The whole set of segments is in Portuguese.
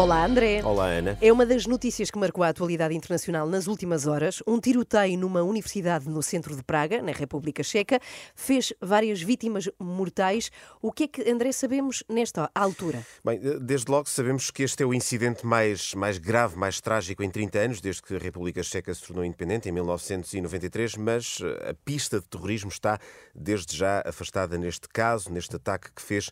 Olá, André. Olá, Ana. É uma das notícias que marcou a atualidade internacional nas últimas horas. Um tiroteio numa universidade no centro de Praga, na República Checa, fez várias vítimas mortais. O que é que, André, sabemos nesta altura? Bem, desde logo sabemos que este é o incidente mais, mais grave, mais trágico em 30 anos, desde que a República Checa se tornou independente, em 1993, mas eh, a pista de terrorismo está desde já afastada neste caso, neste ataque que fez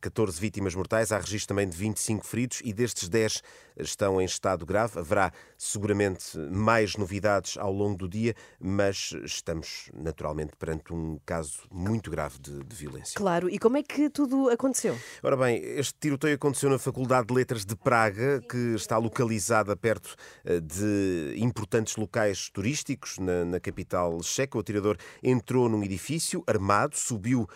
14 eh, vítimas mortais. Há registro também de 25 feridos e destes 10 estão em estado grave. Haverá seguramente mais novidades ao longo do dia, mas estamos naturalmente perante um caso muito grave de, de violência. Claro, e como é que tudo aconteceu? Ora bem, este tiroteio aconteceu na Faculdade de Letras de Praga, que está localizada perto eh, de importantes locais turísticos na, na capital checa. O atirador entrou num edifício armado, subiu uh,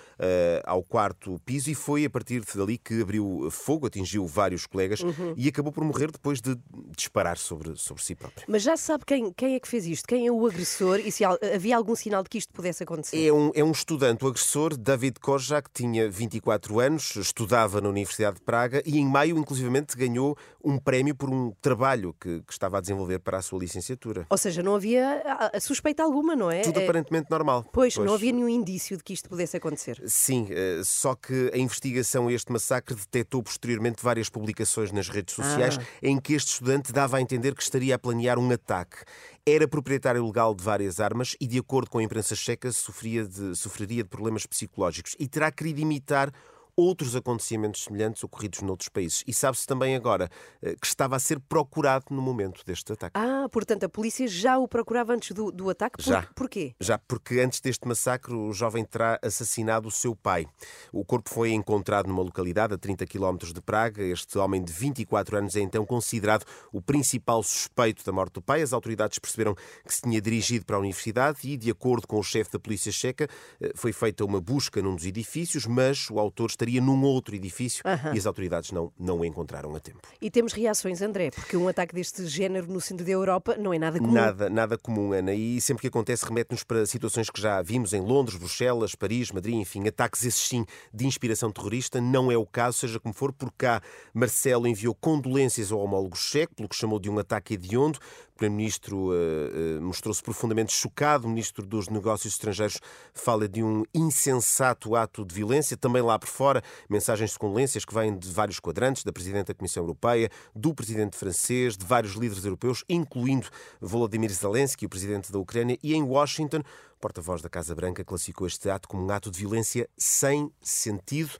ao quarto piso e foi a partir dali que abriu fogo, atingiu vários colegas uhum e acabou por morrer depois de disparar sobre, sobre si próprio. Mas já sabe quem, quem é que fez isto? Quem é o agressor e se havia algum sinal de que isto pudesse acontecer? É um, é um estudante, o agressor, David Kozak, tinha 24 anos, estudava na Universidade de Praga e em maio, inclusivamente, ganhou um prémio por um trabalho que, que estava a desenvolver para a sua licenciatura. Ou seja, não havia suspeita alguma, não é? Tudo é... aparentemente normal. Pois, pois, não havia nenhum indício de que isto pudesse acontecer. Sim, eh, só que a investigação a este massacre detectou posteriormente várias publicações nas redes sociais ah. em que este estudante dava a entender que estaria a planear um ataque. Era proprietário legal de várias armas e, de acordo com a imprensa checa, sofria de, sofreria de problemas psicológicos e terá querido imitar outros acontecimentos semelhantes ocorridos noutros países. E sabe-se também agora eh, que estava a ser procurado no momento deste ataque. Ah, portanto, a polícia já o procurava antes do, do ataque? Por, já. Porquê? Já, porque antes deste massacre o jovem terá assassinado o seu pai. O corpo foi encontrado numa localidade a 30 km de Praga. Este homem de 24 anos é então considerado o principal suspeito da morte do pai. As autoridades perceberam que se tinha dirigido para a universidade e, de acordo com o chefe da polícia checa, eh, foi feita uma busca num dos edifícios, mas o autor estaria estaria num outro edifício e as autoridades não, não o encontraram a tempo. E temos reações, André, porque um ataque deste género no centro da Europa não é nada comum. Nada, nada comum, Ana. E sempre que acontece remete-nos para situações que já vimos em Londres, Bruxelas, Paris, Madrid, enfim, ataques esses sim de inspiração terrorista. Não é o caso, seja como for, por cá Marcelo enviou condolências ao homólogo checo, pelo que chamou de um ataque hediondo. O Primeiro-Ministro uh, uh, mostrou-se profundamente chocado. O Ministro dos Negócios Estrangeiros fala de um insensato ato de violência. Também lá por fora, mensagens de condolências que vêm de vários quadrantes, da Presidente da Comissão Europeia, do Presidente francês, de vários líderes europeus, incluindo Volodymyr Zelensky, o Presidente da Ucrânia, e em Washington, o porta-voz da Casa Branca classificou este ato como um ato de violência sem sentido.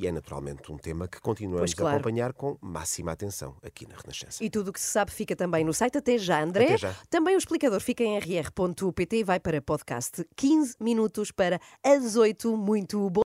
E é naturalmente um tema que continuamos claro. a acompanhar com máxima atenção aqui na Renascença. E tudo o que se sabe fica também no site. Até já, André. Até já. Também o explicador fica em rr.pt e vai para podcast. 15 minutos para as 8. Muito bom.